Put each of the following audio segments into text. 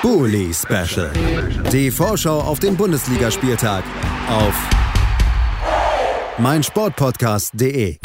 Bully Special. Die Vorschau auf den Bundesligaspieltag auf meinsportpodcast.de.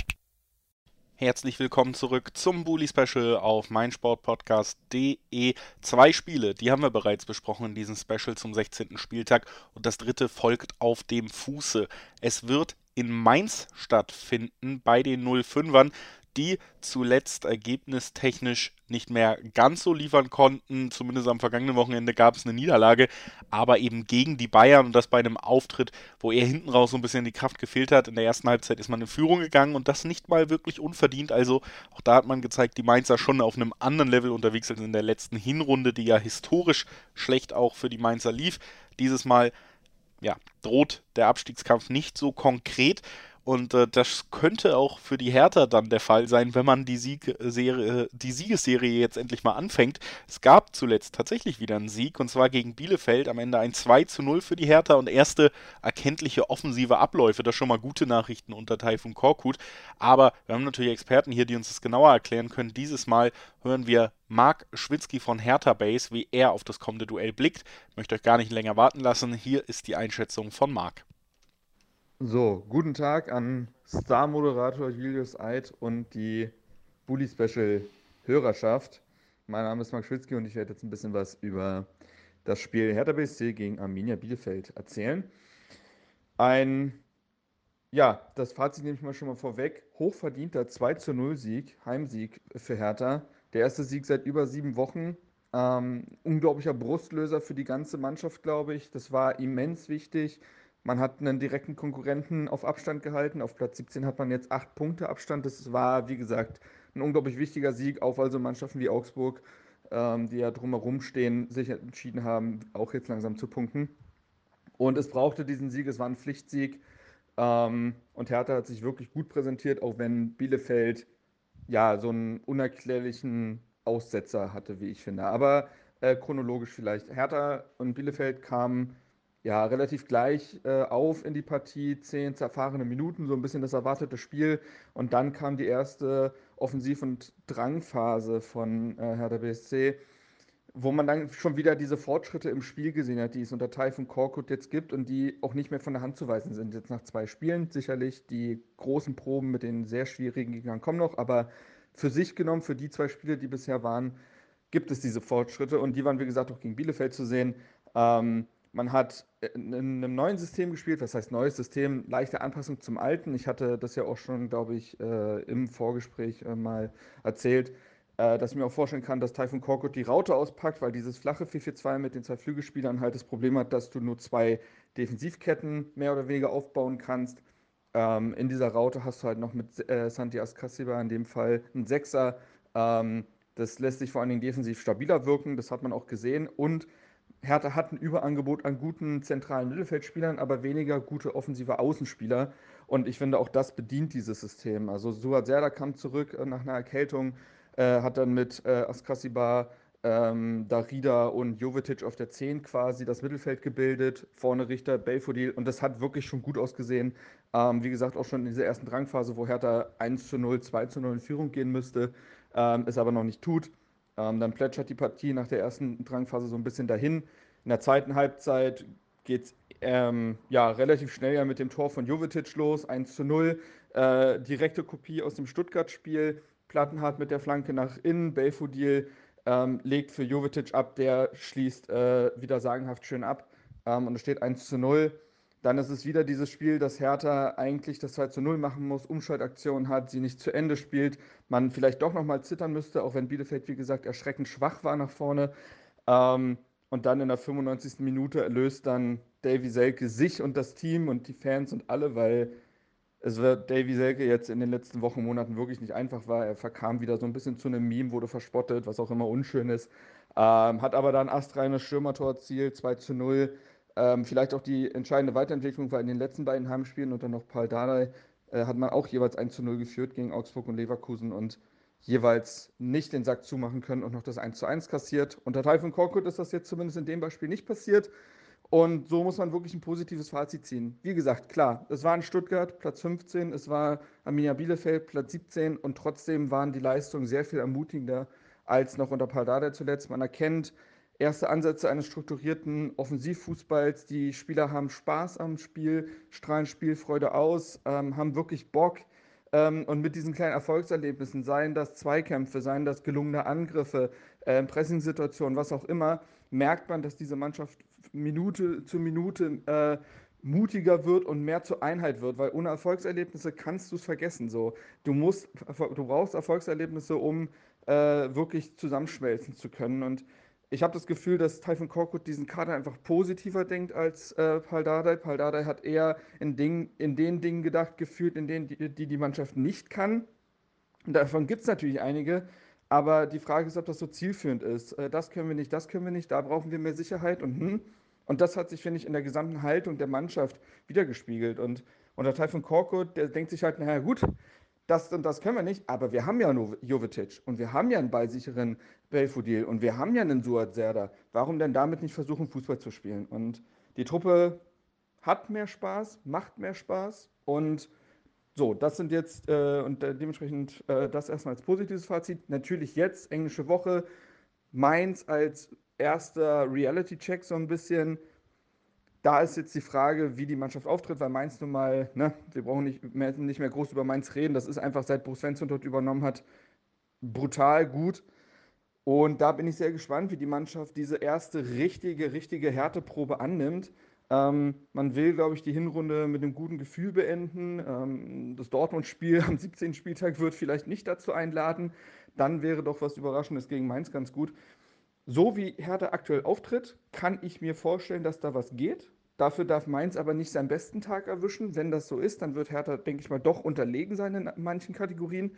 Herzlich willkommen zurück zum Bully Special auf meinsportpodcast.de. Zwei Spiele, die haben wir bereits besprochen in diesem Special zum 16. Spieltag und das dritte folgt auf dem Fuße. Es wird in Mainz stattfinden bei den 05ern die zuletzt ergebnistechnisch nicht mehr ganz so liefern konnten. Zumindest am vergangenen Wochenende gab es eine Niederlage, aber eben gegen die Bayern und das bei einem Auftritt, wo er hinten raus so ein bisschen die Kraft gefehlt hat. In der ersten Halbzeit ist man in Führung gegangen und das nicht mal wirklich unverdient. Also auch da hat man gezeigt, die Mainzer schon auf einem anderen Level unterwegs als in der letzten Hinrunde, die ja historisch schlecht auch für die Mainzer lief. Dieses Mal ja, droht der Abstiegskampf nicht so konkret. Und äh, das könnte auch für die Hertha dann der Fall sein, wenn man die, Siegserie, die Siegesserie jetzt endlich mal anfängt. Es gab zuletzt tatsächlich wieder einen Sieg und zwar gegen Bielefeld. Am Ende ein 2 zu 0 für die Hertha und erste erkenntliche offensive Abläufe. Das schon mal gute Nachrichten unter Taifun Korkut. Aber wir haben natürlich Experten hier, die uns das genauer erklären können. Dieses Mal hören wir Marc Schwitzky von Hertha Base, wie er auf das kommende Duell blickt. Ich möchte euch gar nicht länger warten lassen. Hier ist die Einschätzung von Marc. So, guten Tag an Star-Moderator Julius Eid und die Bully Special Hörerschaft. Mein Name ist Marc Schwitzky und ich werde jetzt ein bisschen was über das Spiel Hertha BSC gegen Arminia Bielefeld erzählen. Ein, ja, das Fazit nehme ich mal schon mal vorweg. Hochverdienter 2 zu 0 Sieg, Heimsieg für Hertha. Der erste Sieg seit über sieben Wochen. Ähm, unglaublicher Brustlöser für die ganze Mannschaft, glaube ich. Das war immens wichtig. Man hat einen direkten Konkurrenten auf Abstand gehalten. Auf Platz 17 hat man jetzt acht Punkte Abstand. Das war, wie gesagt, ein unglaublich wichtiger Sieg, auch weil so Mannschaften wie Augsburg, ähm, die ja drumherum stehen, sich entschieden haben, auch jetzt langsam zu punkten. Und es brauchte diesen Sieg, es war ein Pflichtsieg. Ähm, und Hertha hat sich wirklich gut präsentiert, auch wenn Bielefeld ja so einen unerklärlichen Aussetzer hatte, wie ich finde. Aber äh, chronologisch vielleicht. Hertha und Bielefeld kamen ja, relativ gleich äh, auf in die Partie, zehn zerfahrene Minuten, so ein bisschen das erwartete Spiel. Und dann kam die erste Offensiv- und Drangphase von äh, Hertha BSC, wo man dann schon wieder diese Fortschritte im Spiel gesehen hat, die es unter Taifun Korkut jetzt gibt und die auch nicht mehr von der Hand zu weisen sind. Jetzt nach zwei Spielen sicherlich, die großen Proben mit den sehr schwierigen Gegnern kommen noch, aber für sich genommen, für die zwei Spiele, die bisher waren, gibt es diese Fortschritte und die waren, wie gesagt, auch gegen Bielefeld zu sehen. Ähm, man hat in einem neuen System gespielt, was heißt neues System, leichte Anpassung zum alten. Ich hatte das ja auch schon, glaube ich, äh, im Vorgespräch äh, mal erzählt, äh, dass ich mir auch vorstellen kann, dass Typhoon Korkut die Raute auspackt, weil dieses flache 4-4-2 mit den zwei Flügelspielern halt das Problem hat, dass du nur zwei Defensivketten mehr oder weniger aufbauen kannst. Ähm, in dieser Raute hast du halt noch mit äh, Santi Ascasiba in dem Fall einen Sechser. Ähm, das lässt sich vor allen Dingen defensiv stabiler wirken, das hat man auch gesehen. Und Hertha hat ein Überangebot an guten zentralen Mittelfeldspielern, aber weniger gute offensive Außenspieler. Und ich finde, auch das bedient dieses System. Also Suat Serdar kam zurück äh, nach einer Erkältung, äh, hat dann mit äh, Askasiba, ähm, Darida und Jovetic auf der 10 quasi das Mittelfeld gebildet. Vorne Richter, Belfodil. Und das hat wirklich schon gut ausgesehen. Ähm, wie gesagt, auch schon in dieser ersten Drangphase, wo Hertha 1 zu 0, 2 zu 0 in Führung gehen müsste, ähm, es aber noch nicht tut. Ähm, dann plätschert die Partie nach der ersten Drangphase so ein bisschen dahin. In der zweiten Halbzeit geht es ähm, ja, relativ schnell ja mit dem Tor von Jovetic los, 1 zu 0. Äh, direkte Kopie aus dem Stuttgart-Spiel. Plattenhardt mit der Flanke nach innen. Belfodil ähm, legt für Jovetic ab, der schließt äh, wieder sagenhaft schön ab. Ähm, und es steht 1 zu 0. Dann ist es wieder dieses Spiel, dass Hertha eigentlich das 2 zu 0 machen muss, Umschaltaktion hat, sie nicht zu Ende spielt, man vielleicht doch nochmal zittern müsste, auch wenn Bielefeld, wie gesagt, erschreckend schwach war nach vorne. Ähm, und dann in der 95. Minute erlöst dann Davy Selke sich und das Team und die Fans und alle, weil es wird Davy Selke jetzt in den letzten Wochen, Monaten wirklich nicht einfach war. Er verkam wieder so ein bisschen zu einem Meme, wurde verspottet, was auch immer unschön ist. Ähm, hat aber dann astreines Stürmertor erzielt, 2 zu 0. Ähm, vielleicht auch die entscheidende Weiterentwicklung, weil in den letzten beiden Heimspielen und dann noch Paul Dardai äh, hat man auch jeweils 1 zu 0 geführt gegen Augsburg und Leverkusen und jeweils nicht den Sack zumachen können und noch das 1 zu 1 kassiert. Unter Taifun Korkut ist das jetzt zumindest in dem Beispiel nicht passiert. Und so muss man wirklich ein positives Fazit ziehen. Wie gesagt, klar, es war in Stuttgart Platz 15, es war Arminia Bielefeld Platz 17 und trotzdem waren die Leistungen sehr viel ermutigender als noch unter Paldada zuletzt. Man erkennt, erste Ansätze eines strukturierten Offensivfußballs. Die Spieler haben Spaß am Spiel, strahlen Spielfreude aus, ähm, haben wirklich Bock. Ähm, und mit diesen kleinen Erfolgserlebnissen, seien das Zweikämpfe, seien das gelungene Angriffe, äh, Pressingsituationen, was auch immer, merkt man, dass diese Mannschaft Minute zu Minute äh, mutiger wird und mehr zur Einheit wird, weil ohne Erfolgserlebnisse kannst du es vergessen. So, du musst, du brauchst Erfolgserlebnisse, um äh, wirklich zusammenschmelzen zu können. Und ich habe das Gefühl, dass Typhon Korkut diesen Kader einfach positiver denkt als äh, Pal Dardai. Hat eher in, Ding, in den Dingen gedacht, gefühlt, in denen die die, die Mannschaft nicht kann. Und davon gibt es natürlich einige. Aber die Frage ist, ob das so zielführend ist. Äh, das können wir nicht, das können wir nicht, da brauchen wir mehr Sicherheit und hm, und das hat sich, finde ich, in der gesamten Haltung der Mannschaft wiedergespiegelt. Und, und der Teil von Korkut, der denkt sich halt, naja gut, das und das können wir nicht, aber wir haben ja nur Jovetic und wir haben ja einen ballsicheren Belfodil und wir haben ja einen Suat Serda. Warum denn damit nicht versuchen, Fußball zu spielen? Und die Truppe hat mehr Spaß, macht mehr Spaß und so, das sind jetzt äh, und äh, dementsprechend äh, das erstmal als positives Fazit. Natürlich jetzt, englische Woche, Mainz als erster Reality-Check so ein bisschen. Da ist jetzt die Frage, wie die Mannschaft auftritt, weil Mainz nun mal, ne, wir brauchen nicht mehr, nicht mehr groß über Mainz reden. Das ist einfach, seit Bruce Svensson dort übernommen hat, brutal gut. Und da bin ich sehr gespannt, wie die Mannschaft diese erste richtige, richtige Härteprobe annimmt. Ähm, man will, glaube ich, die Hinrunde mit einem guten Gefühl beenden. Ähm, das Dortmund-Spiel am 17. Spieltag wird vielleicht nicht dazu einladen. Dann wäre doch was Überraschendes gegen Mainz ganz gut so wie Hertha aktuell auftritt, kann ich mir vorstellen, dass da was geht. Dafür darf Mainz aber nicht seinen besten Tag erwischen. Wenn das so ist, dann wird Hertha, denke ich mal, doch unterlegen sein in manchen Kategorien.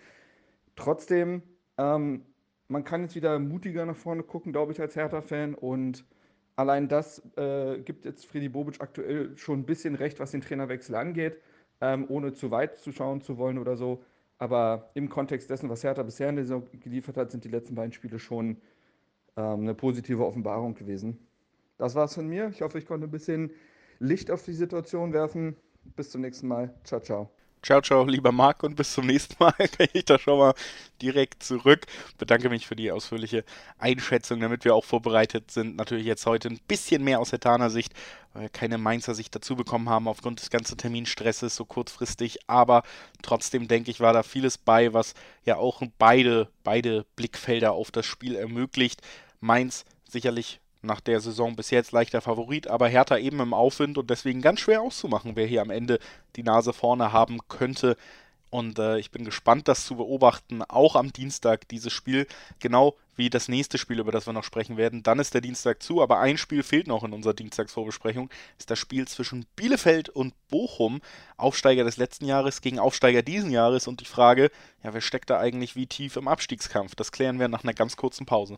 Trotzdem, ähm, man kann jetzt wieder mutiger nach vorne gucken, glaube ich, als Hertha-Fan. Und allein das äh, gibt jetzt Freddy Bobic aktuell schon ein bisschen recht, was den Trainerwechsel angeht, ähm, ohne zu weit zu schauen zu wollen oder so. Aber im Kontext dessen, was Hertha bisher in der Saison geliefert hat, sind die letzten beiden Spiele schon ähm, eine positive Offenbarung gewesen. Das war's von mir. Ich hoffe, ich konnte ein bisschen Licht auf die Situation werfen. Bis zum nächsten Mal. Ciao, ciao. Ciao, ciao, lieber Marc, und bis zum nächsten Mal. Kann ich da schon mal direkt zurück. Bedanke mich für die ausführliche Einschätzung, damit wir auch vorbereitet sind. Natürlich jetzt heute ein bisschen mehr aus Hetaner Sicht, weil wir keine Mainzer Sicht dazu bekommen haben aufgrund des ganzen Terminstresses so kurzfristig. Aber trotzdem denke ich, war da vieles bei, was ja auch beide, beide Blickfelder auf das Spiel ermöglicht. Mainz sicherlich nach der Saison bis jetzt leichter Favorit, aber Hertha eben im Aufwind und deswegen ganz schwer auszumachen, wer hier am Ende die Nase vorne haben könnte. Und äh, ich bin gespannt, das zu beobachten, auch am Dienstag dieses Spiel, genau wie das nächste Spiel, über das wir noch sprechen werden. Dann ist der Dienstag zu, aber ein Spiel fehlt noch in unserer Dienstagsvorbesprechung, ist das Spiel zwischen Bielefeld und Bochum, Aufsteiger des letzten Jahres gegen Aufsteiger diesen Jahres und die Frage, ja, wer steckt da eigentlich wie tief im Abstiegskampf? Das klären wir nach einer ganz kurzen Pause.